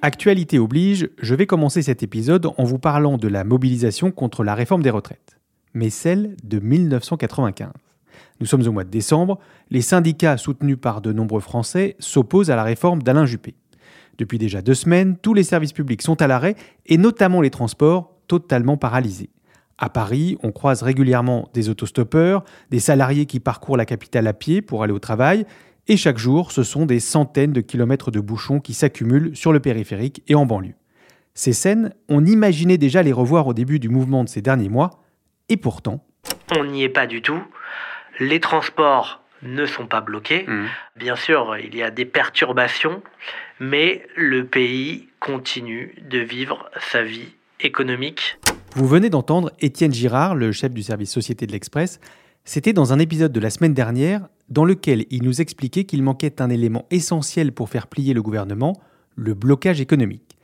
Actualité oblige, je vais commencer cet épisode en vous parlant de la mobilisation contre la réforme des retraites, mais celle de 1995. Nous sommes au mois de décembre, les syndicats soutenus par de nombreux Français s'opposent à la réforme d'Alain Juppé. Depuis déjà deux semaines, tous les services publics sont à l'arrêt et notamment les transports totalement paralysés. À Paris, on croise régulièrement des autostoppeurs, des salariés qui parcourent la capitale à pied pour aller au travail, et chaque jour, ce sont des centaines de kilomètres de bouchons qui s'accumulent sur le périphérique et en banlieue. Ces scènes, on imaginait déjà les revoir au début du mouvement de ces derniers mois, et pourtant, On n'y est pas du tout. Les transports ne sont pas bloqués. Bien sûr, il y a des perturbations, mais le pays continue de vivre sa vie économique. Vous venez d'entendre Étienne Girard, le chef du service Société de l'Express. C'était dans un épisode de la semaine dernière dans lequel il nous expliquait qu'il manquait un élément essentiel pour faire plier le gouvernement, le blocage économique.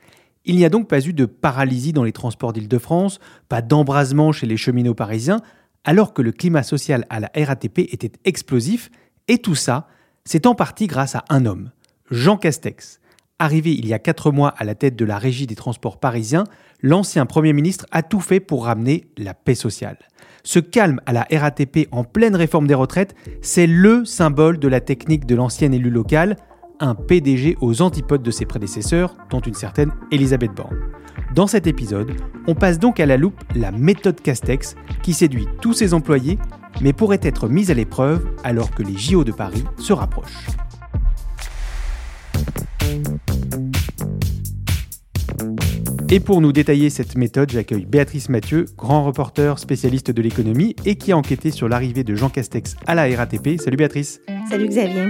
Il n'y a donc pas eu de paralysie dans les transports d'Île-de-France, pas d'embrasement chez les cheminots parisiens, alors que le climat social à la RATP était explosif, et tout ça, c'est en partie grâce à un homme, Jean Castex. Arrivé il y a quatre mois à la tête de la régie des transports parisiens, l'ancien Premier ministre a tout fait pour ramener la paix sociale. Ce calme à la RATP en pleine réforme des retraites, c'est le symbole de la technique de l'ancien élu local, un PDG aux antipodes de ses prédécesseurs, dont une certaine Elisabeth Borne. Dans cet épisode, on passe donc à la loupe la méthode Castex qui séduit tous ses employés, mais pourrait être mise à l'épreuve alors que les JO de Paris se rapprochent. Et pour nous détailler cette méthode, j'accueille Béatrice Mathieu, grand reporter spécialiste de l'économie et qui a enquêté sur l'arrivée de Jean Castex à la RATP. Salut Béatrice. Salut Xavier.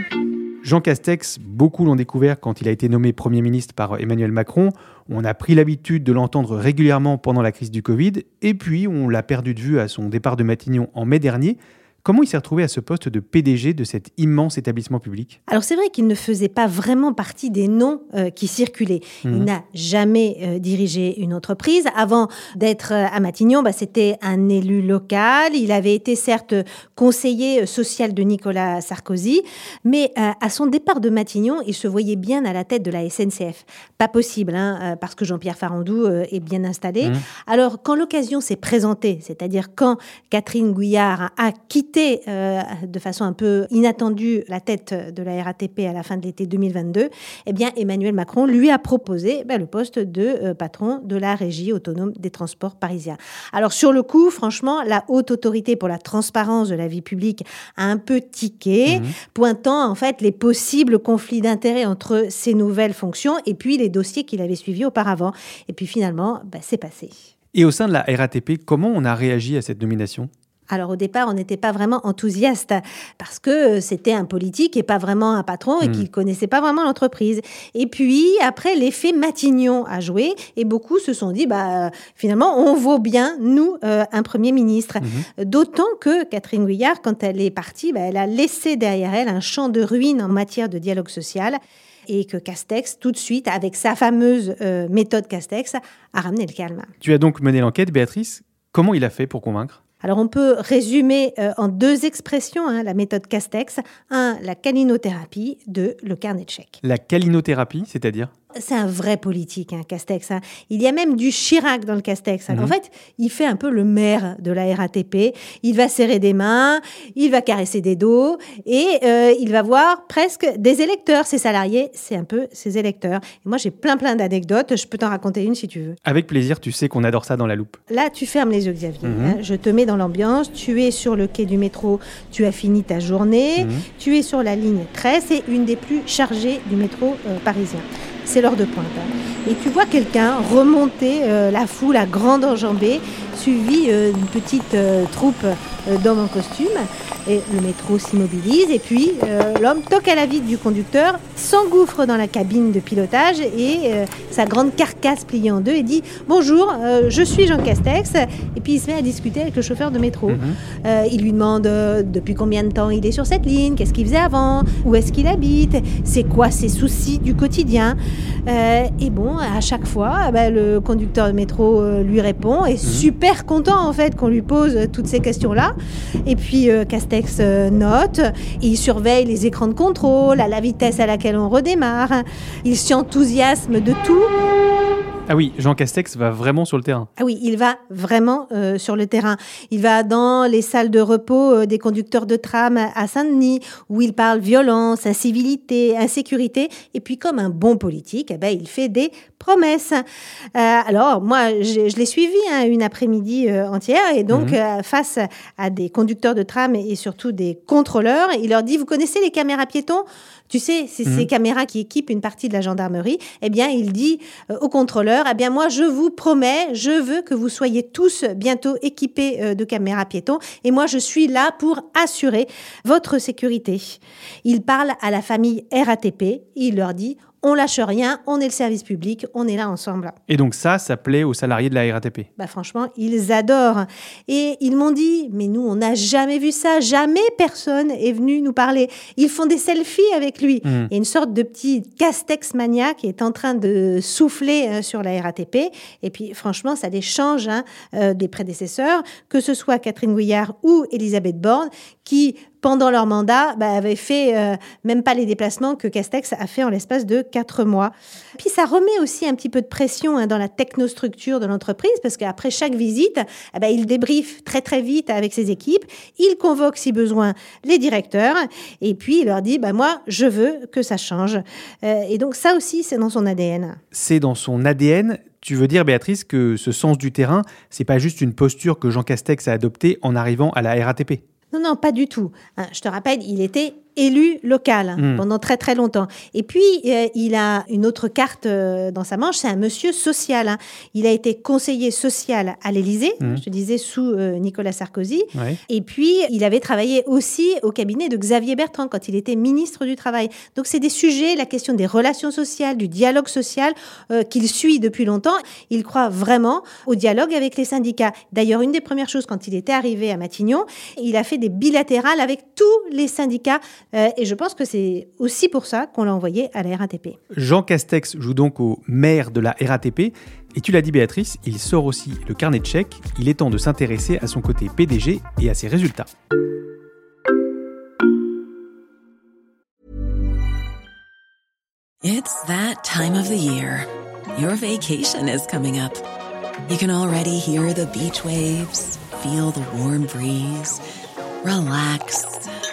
Jean Castex, beaucoup l'ont découvert quand il a été nommé Premier ministre par Emmanuel Macron. On a pris l'habitude de l'entendre régulièrement pendant la crise du Covid, et puis on l'a perdu de vue à son départ de Matignon en mai dernier. Comment il s'est retrouvé à ce poste de PDG de cet immense établissement public? Alors c'est vrai qu'il ne faisait pas vraiment partie des noms euh, qui circulaient. Il Mhm. n'a jamais euh, dirigé une entreprise. Avant d'être euh, à Matignon, bah, c'était un élu local. Il avait été certes conseiller social de Nicolas Sarkozy, mais à son départ de Matignon, il se voyait bien à la tête de la SNCF. Pas possible, hein, parce que Jean-Pierre Farandou est bien installé. Mhm. Alors quand l'occasion s'est présentée, c'est-à-dire quand Catherine Gouillard a quitté euh, de façon un peu inattendue la tête de la RATP à la fin de l'été 2022, eh bien Emmanuel Macron lui a proposé ben, le poste de euh, patron de la régie autonome des transports parisiens. Alors sur le coup, franchement, la haute autorité pour la transparence de la vie publique a un peu tiqué, pointant en fait les possibles conflits d'intérêts entre ses nouvelles fonctions et puis les dossiers qu'il avait suivis auparavant. Et puis finalement, ben, c'est passé. Et au sein de la RATP, comment on a réagi à cette nomination? Alors au départ, on n'était pas vraiment enthousiaste parce que euh, c'était un politique et pas vraiment un patron et Mm. qu'il connaissait pas vraiment l'entreprise. Et puis après, l'effet Matignon a joué et beaucoup se sont dit, bah euh, finalement, on vaut bien nous euh, un premier ministre. D'autant que Catherine Gouillard, quand elle est partie, bah, elle a laissé derrière elle un champ de ruines en matière de dialogue social. et que Castex, tout de suite, avec sa fameuse euh, méthode Castex, a ramené le calme. Tu as donc mené l'enquête, Béatrice. Comment il a fait pour convaincre? Alors on peut résumer euh, en deux expressions hein, la méthode Castex. Un, la calinothérapie. Deux, le carnet de chèques. La calinothérapie, c'est-à-dire? C'est un vrai politique, hein, Castex. Hein. Il y a même du Chirac dans le Castex. Hein. En mhm. fait, il fait un peu le maire de la RATP. Il va serrer des mains, il va caresser des dos et euh, il va voir presque des électeurs. Ses salariés, c'est un peu ses électeurs. Et moi, j'ai plein plein d'anecdotes. Je peux t'en raconter une si tu veux. Avec plaisir, tu sais qu'on adore ça dans la loupe. Là, tu fermes les yeux, Xavier. Mhm. Je te mets dans l'ambiance. Tu es sur le quai du métro. Tu as fini ta journée. Mhm. Tu es sur la ligne 13. C'est une des plus chargées du métro euh, parisien c'est l'heure de pointe. Et tu vois quelqu'un remonter euh, la foule à grande enjambée, suivi euh, d'une petite euh, troupe d'hommes en costume. Et le métro s'immobilise et puis l'homme toque à la vitre du conducteur, s'engouffre dans la cabine de pilotage et sa grande carcasse pliée en deux et dit Bonjour, je suis Jean Castex. Et puis il se met à discuter avec le chauffeur de métro. Mhm. il lui demande depuis combien de temps il est sur cette ligne, qu'est-ce qu'il faisait avant, où est-ce qu'il habite, c'est quoi ses soucis du quotidien? Et bon, à chaque fois, bah, le conducteur de métro euh, lui répond, est mhm. super content en fait qu'on lui pose toutes ces questions-là. Et puis euh, Castex note, il surveille les écrans de contrôle, à la vitesse à laquelle on redémarre, il s'enthousiasme de tout. Ah oui, Jean Castex va vraiment sur le terrain. Ah oui, il va vraiment euh, sur le terrain. Il va dans les salles de repos euh, des conducteurs de tram à Saint-Denis, où il parle violence, incivilité, insécurité. Et puis, comme un bon politique, eh ben, il fait des promesses. Euh, alors, moi, je, l'ai suivi hein, une après-midi entière. Et donc, mhm. face à des conducteurs de tram et surtout des contrôleurs, il leur dit, vous connaissez les caméras piétons? Tu sais, c'est ces mhm. caméras qui équipent une partie de la gendarmerie. Eh bien, il dit euh, au contrôleur, eh bien, moi, je vous promets, je veux que vous soyez tous bientôt équipés euh, de caméras piétons. Et moi, je suis là pour assurer votre sécurité. Il parle à la famille RATP. Il leur dit, on lâche rien, on est le service public, on est là ensemble. Et donc ça, ça plaît aux salariés de la RATP Bah franchement, ils adorent. Et ils m'ont dit, mais nous, on n'a jamais vu ça, jamais personne est venu nous parler. Ils font des selfies avec lui. Il y a une sorte de petit castex mania qui est en train de souffler euh, sur la RATP. Et puis franchement, ça les change hein, euh, des prédécesseurs, que ce soit Catherine Gouillard ou Elisabeth Borne, qui pendant leur mandat, bah, avaient fait euh, même pas les déplacements que Castex a fait en l'espace de quatre mois. Puis ça remet aussi un petit peu de pression hein, dans la technostructure de l'entreprise, parce qu'après chaque visite, eh ben, il débriefe très très vite avec ses équipes, il convoque si besoin les directeurs, et puis il leur dit, bah, moi, je veux que ça change. Euh, et donc ça aussi, c'est dans son ADN. C'est dans son ADN. Tu veux dire, Béatrice, que ce sens du terrain, c'est pas juste une posture que Jean Castex a adoptée en arrivant à la RATP non, non, pas du tout. Hein, je te rappelle, il était élu local hein, hmm. pendant très très longtemps. Et puis, euh, il a une autre carte euh, dans sa manche, c'est un monsieur social. Hein. Il a été conseiller social à l'Élysée, hmm. je te disais, sous euh, Nicolas Sarkozy. Et puis, il avait travaillé aussi au cabinet de Xavier Bertrand quand il était ministre du Travail. Donc, c'est des sujets, la question des relations sociales, du dialogue social, qu'il suit depuis longtemps. Il croit vraiment au dialogue avec les syndicats. D'ailleurs, une des premières choses quand il était arrivé à Matignon, il a fait des bilatérales avec tous les syndicats euh, et je pense que c'est aussi pour ça qu'on l'a envoyé à la RATP. Jean Castex joue donc au maire de la RATP. Et tu l'as dit Béatrice, il sort aussi le carnet de chèques. Il est temps de s'intéresser à son côté PDG et à ses résultats. It's that time of the year. Your vacation is coming up. You can already hear the beach waves, feel the warm breeze, relax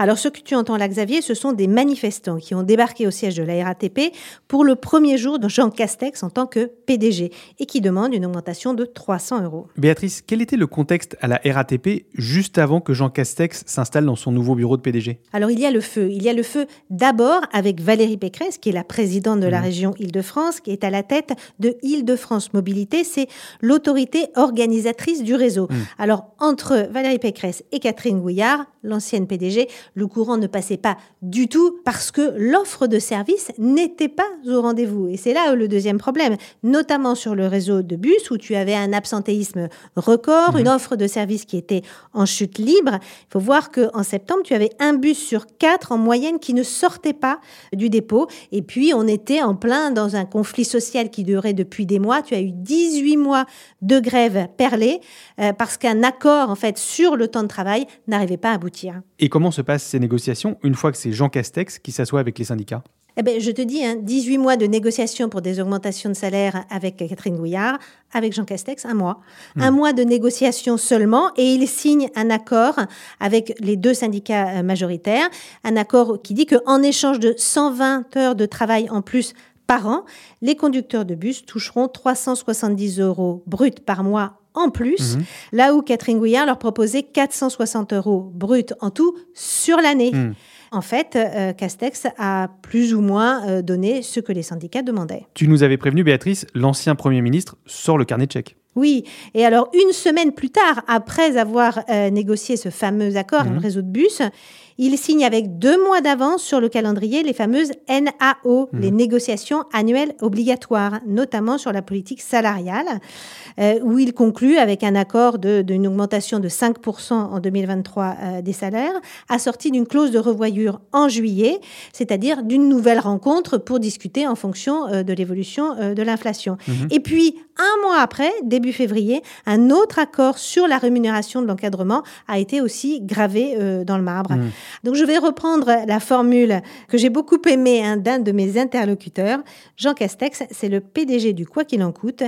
Alors, ce que tu entends là, Xavier, ce sont des manifestants qui ont débarqué au siège de la RATP pour le premier jour de Jean Castex en tant que PDG et qui demandent une augmentation de 300 euros. Béatrice, quel était le contexte à la RATP juste avant que Jean Castex s'installe dans son nouveau bureau de PDG Alors, il y a le feu. Il y a le feu d'abord avec Valérie Pécresse, qui est la présidente de la mmh. région Île-de-France, qui est à la tête de Île-de-France Mobilité. C'est l'autorité organisatrice du réseau. Mmh. Alors, entre Valérie Pécresse et Catherine Gouillard, l'ancienne PDG, le courant ne passait pas du tout parce que l'offre de service n'était pas au rendez-vous. Et c'est là le deuxième problème, notamment sur le réseau de bus où tu avais un absentéisme record, mmh. une offre de service qui était en chute libre. Il faut voir qu'en septembre, tu avais un bus sur quatre en moyenne qui ne sortait pas du dépôt. Et puis, on était en plein dans un conflit social qui durait depuis des mois. Tu as eu 18 mois de grève perlée euh, parce qu'un accord, en fait, sur le temps de travail n'arrivait pas à aboutir. Et comment se ces négociations une fois que c'est Jean Castex qui s'assoit avec les syndicats eh ben, je te dis, hein, 18 mois de négociations pour des augmentations de salaire avec Catherine Gouillard, avec Jean Castex, un mois. Hmm. Un mois de négociations seulement, et il signe un accord avec les deux syndicats euh, majoritaires, un accord qui dit qu'en échange de 120 heures de travail en plus par an, les conducteurs de bus toucheront 370 euros bruts par mois en plus, hmm. là où Catherine Gouillard leur proposait 460 euros bruts en tout sur l'année. Hmm. En fait, euh, Castex a plus ou moins euh, donné ce que les syndicats demandaient. Tu nous avais prévenu, Béatrice, l'ancien Premier ministre sort le carnet de chèques. Oui, et alors une semaine plus tard, après avoir euh, négocié ce fameux accord avec le mhm. réseau de bus, il signe avec deux mois d'avance sur le calendrier les fameuses NAO, mhm. les négociations annuelles obligatoires, notamment sur la politique salariale, euh, où il conclut avec un accord d'une augmentation de 5% en 2023 euh, des salaires, assorti d'une clause de revoyure en juillet, c'est-à-dire d'une nouvelle rencontre pour discuter en fonction euh, de l'évolution de l'inflation. Mhm. Et puis, un mois après, début février, un autre accord sur la rémunération de l'encadrement a été aussi gravé dans le marbre. Mhm. Donc je vais reprendre la formule que j'ai beaucoup aimée hein, d'un de mes interlocuteurs. Jean Castex, c'est le PDG du quoi qu'il en coûte,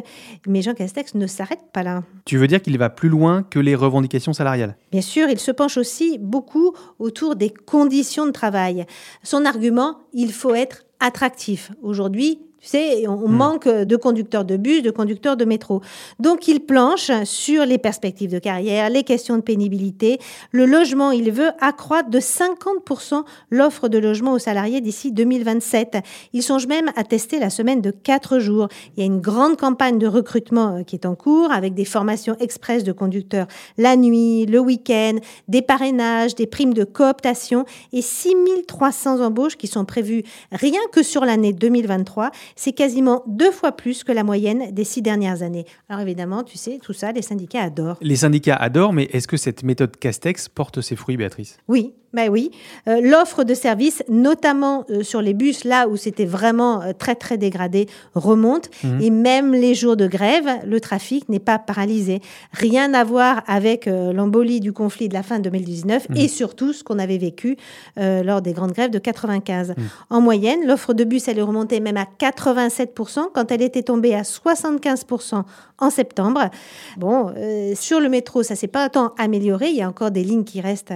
mais Jean Castex ne s'arrête pas là. Tu veux dire qu'il va plus loin que les revendications salariales? Bien sûr, il se penche aussi beaucoup autour des conditions de travail. Son argument, il faut être attractif. Aujourd'hui, tu sais, on, hmm. manque de conducteurs de bus, de conducteurs de métro. Donc, il planche sur les perspectives de carrière, les questions de pénibilité. Le logement, il veut accroître de 50% l'offre de logement aux salariés d'ici 2027. Il songe même à tester la semaine de 4 jours. Il y a une grande campagne de recrutement euh, qui est en cours avec des formations express de conducteurs la nuit, le week-end, des parrainages, des primes de cooptation et 6300 embauches qui sont prévues rien que sur l'année 2023 c'est quasiment deux fois plus que la moyenne des six dernières années. Alors évidemment, tu sais, tout ça, les syndicats adorent. Les syndicats adorent, mais est-ce que cette méthode Castex porte ses fruits, Béatrice? Oui, ben oui, euh, l'offre de services, notamment euh, sur les bus, là où c'était vraiment euh, très très dégradé, remonte. Mhm. Et même les jours de grève, le trafic n'est pas paralysé. Rien à voir avec l'embolie du conflit de la fin de 2019 mhm. et surtout ce qu'on avait vécu lors des grandes grèves de 95. Mhm. En moyenne, l'offre de bus, elle est remontée même à 87% quand elle était tombée à 75% en septembre. Bon, sur le métro, ça s'est pas tant amélioré. Il y a encore des lignes qui restent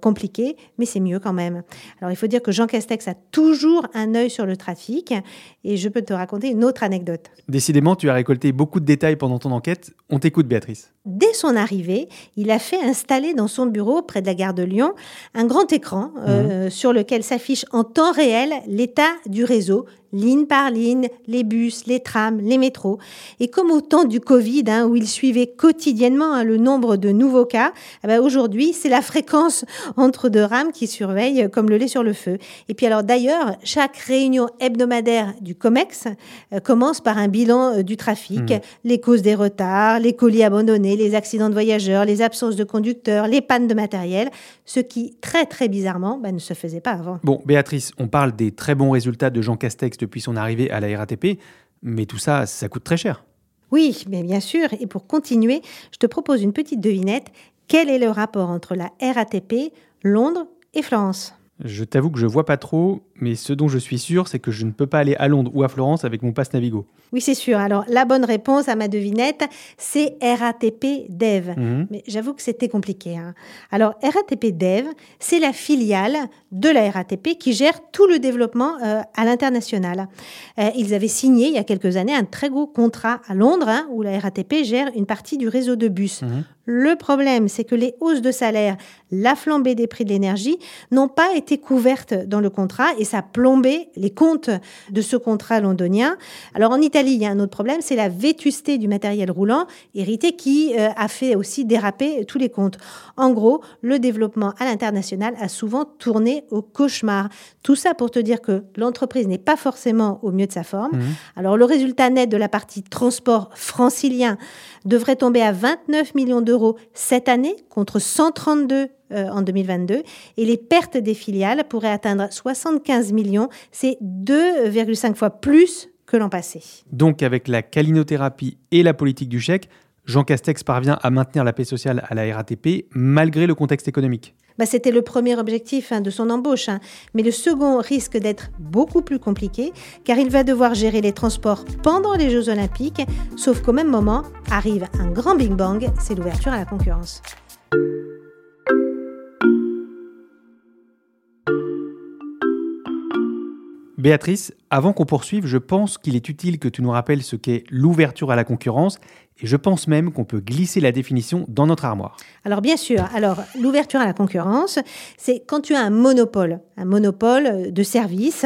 compliquées mais c'est mieux quand même. Alors il faut dire que Jean Castex a toujours un œil sur le trafic et je peux te raconter une autre anecdote. Décidément, tu as récolté beaucoup de détails pendant ton enquête. On t'écoute, Béatrice. Dès son arrivée, il a fait installer dans son bureau, près de la gare de Lyon, un grand écran euh, mhm. sur lequel s'affiche en temps réel l'état du réseau, ligne par ligne, les bus, les trams, les métros. Et comme au temps du Covid, hein, où il suivait quotidiennement hein, le nombre de nouveaux cas, eh ben, aujourd'hui, c'est la fréquence entre deux rames qui surveille comme le lait sur le feu. Et puis alors d'ailleurs, chaque réunion hebdomadaire du COMEX euh, commence par un bilan euh, du trafic, mmh. les causes des retards, les colis abandonnés, les accidents de voyageurs, les absences de conducteurs, les pannes de matériel, ce qui, très très bizarrement, ben, ne se faisait pas avant. Bon, Béatrice, on parle des très bons résultats de Jean Castex depuis son arrivée à la RATP, mais tout ça, ça coûte très cher. Oui, mais bien sûr. Et pour continuer, je te propose une petite devinette. Quel est le rapport entre la RATP, Londres et Florence? Je t'avoue que je vois pas trop, mais ce dont je suis sûr, c'est que je ne peux pas aller à Londres ou à Florence avec mon passe Navigo. Oui, c'est sûr. Alors, la bonne réponse à ma devinette, c'est RATP Dev. Mhm. Mais j'avoue que c'était compliqué. hein. Alors, RATP Dev, c'est la filiale de la RATP qui gère tout le développement euh, à l'international. Euh, ils avaient signé il y a quelques années un très gros contrat à Londres hein, où la RATP gère une partie du réseau de bus. Le problème, c'est que les hausses de salaire, la flambée des prix de l'énergie n'ont pas été couvertes dans le contrat et ça a plombé les comptes de ce contrat londonien. Alors en Italie, il y a un autre problème, c'est la vétusté du matériel roulant hérité qui euh, a fait aussi déraper tous les comptes. En gros, le développement à l'international a souvent tourné au cauchemar. Tout ça pour te dire que l'entreprise n'est pas forcément au mieux de sa forme. Alors le résultat net de la partie transport francilien devrait tomber à 29 millions d'euros cette année contre 132 euh, en 2022 et les pertes des filiales pourraient atteindre 75 millions, c'est 2,5 fois plus que l'an passé. Donc avec la calinothérapie et la politique du chèque, Jean Castex parvient à maintenir la paix sociale à la RATP malgré le contexte économique. Bah, C'était le premier objectif hein, de son embauche, hein. mais le second risque d'être beaucoup plus compliqué car il va devoir gérer les transports pendant les Jeux olympiques, sauf qu'au même moment arrive un grand Big Bang, c'est l'ouverture à la concurrence. Béatrice, avant qu'on poursuive, je pense qu'il est utile que tu nous rappelles ce qu'est l'ouverture à la concurrence et je pense même qu'on peut glisser la définition dans notre armoire. Alors bien sûr, alors l'ouverture à la concurrence, c'est quand tu as un monopole, un monopole de service,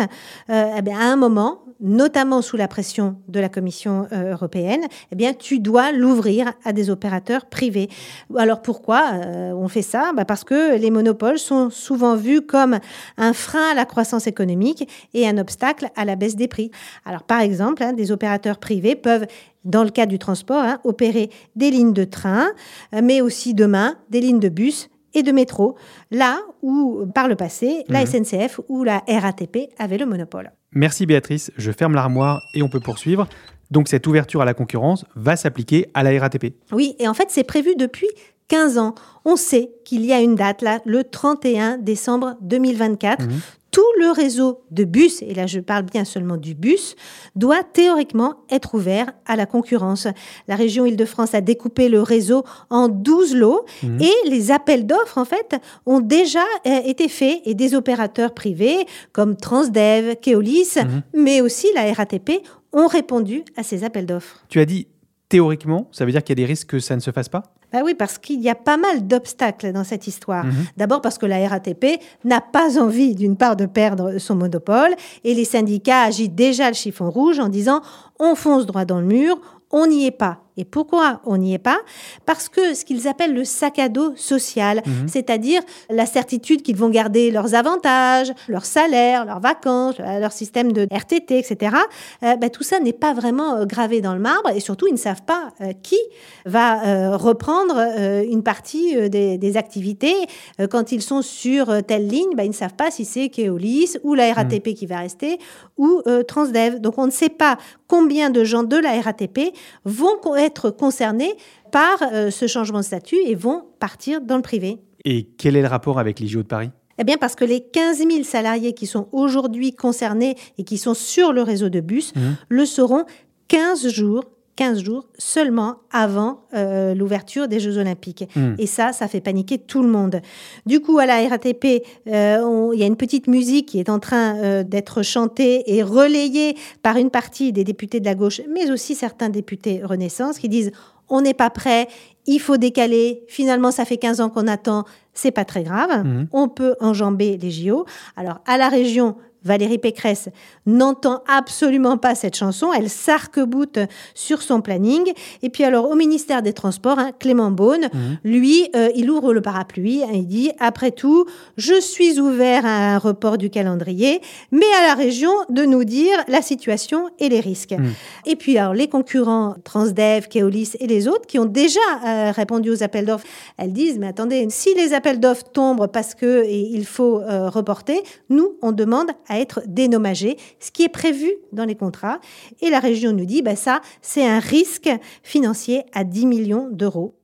euh, eh à un moment, notamment sous la pression de la Commission euh, européenne, eh bien tu dois l'ouvrir à des opérateurs privés. Alors pourquoi euh, on fait ça? Bah, Parce que les monopoles sont souvent vus comme un frein à la croissance économique et un obstacle à la baisse des prix. Alors par exemple, hein, des opérateurs privés peuvent dans le cas du transport, hein, opérer des lignes de train, euh, mais aussi demain des lignes de bus et de métro, là où, par le passé, la SNCF ou la RATP avaient le monopole. Merci Béatrice, je ferme l'armoire et on peut poursuivre. Donc cette ouverture à la concurrence va s'appliquer à la RATP. Oui, et en fait, c'est prévu depuis 15 ans. On sait qu'il y a une date, là, le 31 décembre 2024. Tout le réseau de bus, et là je parle bien seulement du bus, doit théoriquement être ouvert à la concurrence. La région Île-de-France a découpé le réseau en 12 lots et les appels d'offres, en fait, ont déjà euh, été faits et des opérateurs privés comme Transdev, Keolis, mais aussi la RATP ont répondu à ces appels d'offres. Tu as dit théoriquement, ça veut dire qu'il y a des risques que ça ne se fasse pas? Bah oui, parce qu'il y a pas mal d'obstacles dans cette histoire. D'abord parce que la RATP n'a pas envie, d'une part, de perdre son monopole, et les syndicats agitent déjà le chiffon rouge en disant on fonce droit dans le mur, on n'y est pas. Et pourquoi on n'y est pas? Parce que ce qu'ils appellent le sac à dos social, c'est-à-dire la certitude qu'ils vont garder leurs avantages, leur salaire, leurs vacances, euh, leur système de RTT, etc. euh, bah, tout ça n'est pas vraiment euh, gravé dans le marbre et surtout ils ne savent pas euh, qui va euh, reprendre une partie des, des activités. Quand ils sont sur telle ligne, bah, ils ne savent pas si c'est Keolis ou la RATP qui va rester ou Transdev. Donc on ne sait pas combien de gens de la RATP vont être concernés par euh, ce changement de statut et vont partir dans le privé. Et quel est le rapport avec les JO de Paris? Eh bien, parce que les 15 000 salariés qui sont aujourd'hui concernés et qui sont sur le réseau de bus le seront 15 jours. 15 jours seulement avant euh, l'ouverture des Jeux Olympiques. Et ça, ça fait paniquer tout le monde. Du coup, à la RATP, euh, il y a une petite musique qui est en train euh, d'être chantée et relayée par une partie des députés de la gauche, mais aussi certains députés Renaissance qui disent on n'est pas prêt, il faut décaler, finalement ça fait 15 ans qu'on attend, c'est pas très grave, on peut enjamber les JO. Alors à la région, Valérie Pécresse n'entend absolument pas cette chanson, elle s'arc-boute sur son planning. Et puis alors au ministère des Transports, hein, Clément Beaune, lui, euh, il ouvre le parapluie, hein, il dit, après tout, je suis ouvert à un report du calendrier, mais à la région de nous dire la situation et les risques. Et puis alors les concurrents Transdev, Keolis et les autres qui ont déjà euh, répondu aux appels d'offres, elles disent, mais attendez, si les appels d'offres tombent parce que et il faut euh, reporter, nous, on demande à être dénommagés, ce qui est prévu dans les contrats. Et la région nous dit, bah, ça, c'est un risque financier à 10 millions d'euros.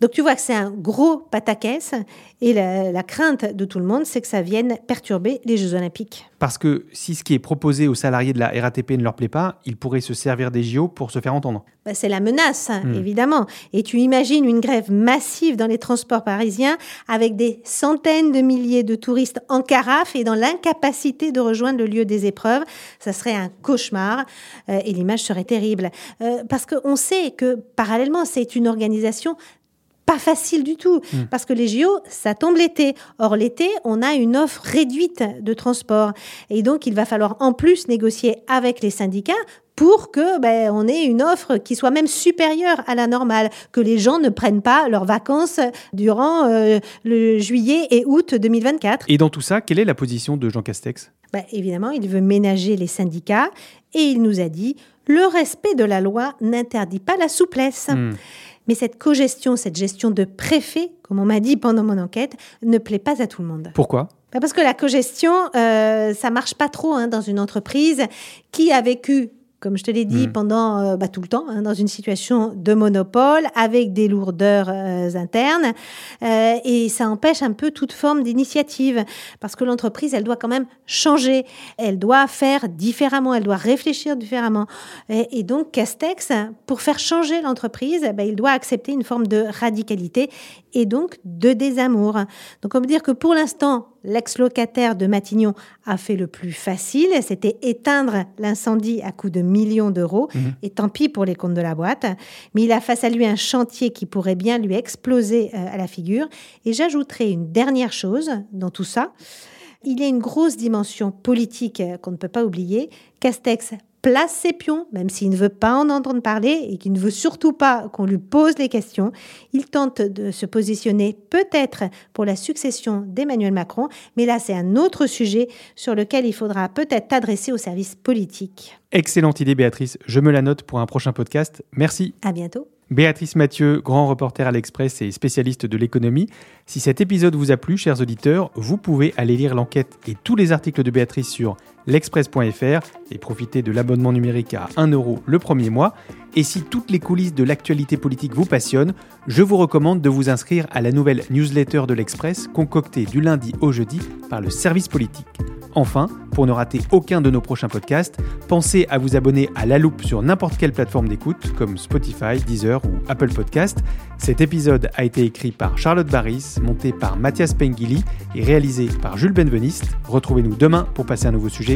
Donc tu vois que c'est un gros pataquès et la, crainte de tout le monde, c'est que ça vienne perturber les Jeux Olympiques. Parce que si ce qui est proposé aux salariés de la RATP ne leur plaît pas, ils pourraient se servir des JO pour se faire entendre. Bah, c'est la menace, hmm. évidemment. Et tu imagines une grève massive dans les transports parisiens avec des centaines de milliers de touristes en carafe et dans l'incapacité de rejoindre le lieu des épreuves. Ça serait un cauchemar euh, et l'image serait terrible. Euh, parce qu'on sait que parallèlement, c'est une organisation pas facile du tout, hmm. parce que les JO, ça tombe l'été. Or, l'été, on a une offre réduite de transport. Et donc, il va falloir en plus négocier avec les syndicats pour que ben, on ait une offre qui soit même supérieure à la normale, que les gens ne prennent pas leurs vacances durant euh, le juillet et août 2024. Et dans tout ça, quelle est la position de Jean Castex? Ben, Évidemment, il veut ménager les syndicats et il nous a dit le respect de la loi n'interdit pas la souplesse. Hmm. Mais cette co-gestion, cette gestion de préfet, comme on m'a dit pendant mon enquête, ne plaît pas à tout le monde. Pourquoi? Bah, parce que la co-gestion, euh, ça marche pas trop hein, dans une entreprise qui a vécu comme je te l'ai dit, mm. pendant euh, bah, tout le temps, hein, dans une situation de monopole, avec des lourdeurs euh, internes. Euh, et ça empêche un peu toute forme d'initiative, parce que l'entreprise, elle doit quand même changer, elle doit faire différemment, elle doit réfléchir différemment. Et, donc, Castex, pour faire changer l'entreprise, bah, il doit accepter une forme de radicalité et donc de désamour. Donc, on peut dire que pour l'instant, l'ex-locataire de Matignon a fait le plus facile, c'était éteindre l'incendie à coût de millions d'euros, mhm. et tant pis pour les comptes de la boîte. Mais il a face à lui un chantier qui pourrait bien lui exploser euh, à la figure. Et j'ajouterai une dernière chose dans tout ça. Il y a une grosse dimension politique euh, qu'on ne peut pas oublier. Castex place ses pions, même s'il ne veut pas en entendre parler et qu'il ne veut surtout pas qu'on lui pose les questions. Il tente de se positionner peut-être pour la succession d'Emmanuel Macron, mais là c'est un autre sujet sur lequel il faudra peut-être t'adresser au service politique. Excellente idée Béatrice, je me la note pour un prochain podcast. Merci. À bientôt. Béatrice Mathieu, grand reporter à l'Express et spécialiste de l'économie. Si cet épisode vous a plu, chers auditeurs, vous pouvez aller lire l'enquête et tous les articles de Béatrice sur l'express.fr et profiter de l'abonnement numérique à 1 euro le premier mois. Et si toutes les coulisses de l'actualité politique vous passionnent, je vous recommande de vous inscrire à la nouvelle newsletter de l'Express concoctée du lundi au jeudi par le service politique. Enfin, pour ne rater aucun de nos prochains podcasts, pensez à vous abonner à La Loupe sur n'importe quelle plateforme d'écoute comme Spotify, Deezer ou Apple Podcast. Cet épisode a été écrit par Charlotte Barris, monté par Mathias Pengili et réalisé par Jules Benveniste. Retrouvez-nous demain pour passer un nouveau sujet